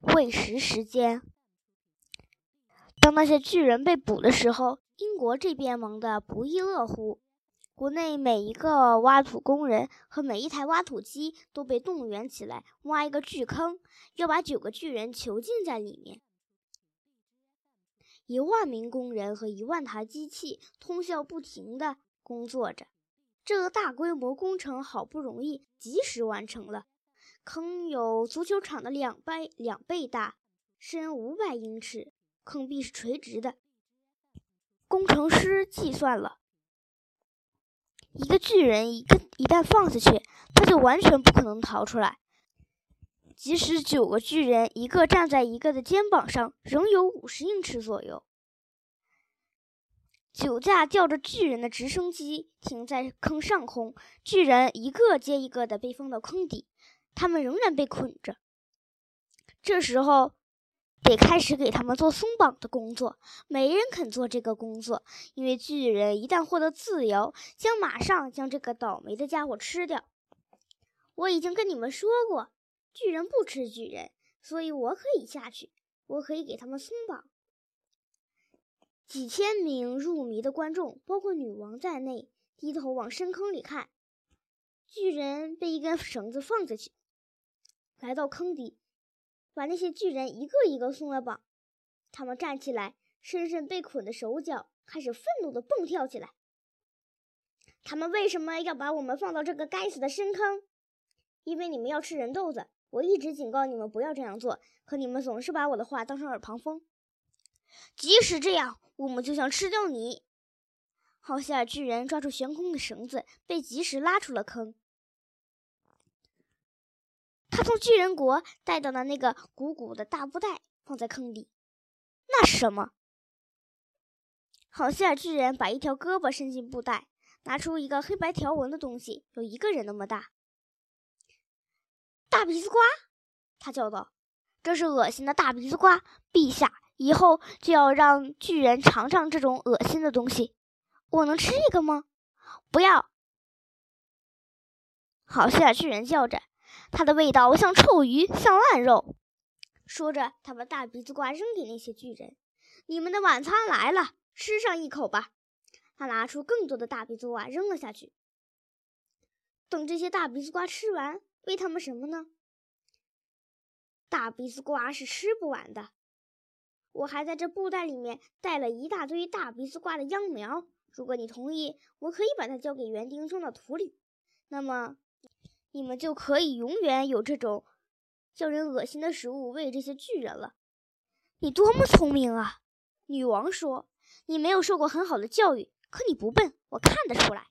喂食时间。当那些巨人被捕的时候，英国这边忙得不亦乐乎。国内每一个挖土工人和每一台挖土机都被动员起来，挖一个巨坑，要把九个巨人囚禁在里面。一万名工人和一万台机器通宵不停地工作着，这个大规模工程好不容易及时完成了。坑有足球场的两倍两倍大，深五百英尺，坑壁是垂直的。工程师计算了，一个巨人一个一旦放下去，他就完全不可能逃出来。即使九个巨人一个站在一个的肩膀上，仍有五十英尺左右。九架吊着巨人的直升机停在坑上空，巨人一个接一个的被放到坑底。他们仍然被捆着。这时候，得开始给他们做松绑的工作。没人肯做这个工作，因为巨人一旦获得自由，将马上将这个倒霉的家伙吃掉。我已经跟你们说过，巨人不吃巨人，所以我可以下去，我可以给他们松绑。几千名入迷的观众，包括女王在内，低头往深坑里看。巨人被一根绳子放下去。来到坑底，把那些巨人一个一个松了绑。他们站起来，伸伸被捆的手脚，开始愤怒地蹦跳起来。他们为什么要把我们放到这个该死的深坑？因为你们要吃人豆子。我一直警告你们不要这样做，可你们总是把我的话当成耳旁风。即使这样，我们就想吃掉你。好希尔巨人抓住悬空的绳子，被及时拉出了坑。他从巨人国带到了那个鼓鼓的大布袋放在坑底，那是什么？好希尔巨人把一条胳膊伸进布袋，拿出一个黑白条纹的东西，有一个人那么大。大鼻子瓜，他叫道：“这是恶心的大鼻子瓜，陛下以后就要让巨人尝尝这种恶心的东西。我能吃一个吗？”“不要！”好希尔巨人叫着。它的味道像臭鱼，像烂肉。说着，他把大鼻子瓜扔给那些巨人：“你们的晚餐来了，吃上一口吧。”他拿出更多的大鼻子瓜扔了下去。等这些大鼻子瓜吃完，喂他们什么呢？大鼻子瓜是吃不完的。我还在这布袋里面带了一大堆大鼻子瓜的秧苗。如果你同意，我可以把它交给园丁种到土里。那么。你们就可以永远有这种叫人恶心的食物喂这些巨人了。你多么聪明啊！女王说：“你没有受过很好的教育，可你不笨，我看得出来。”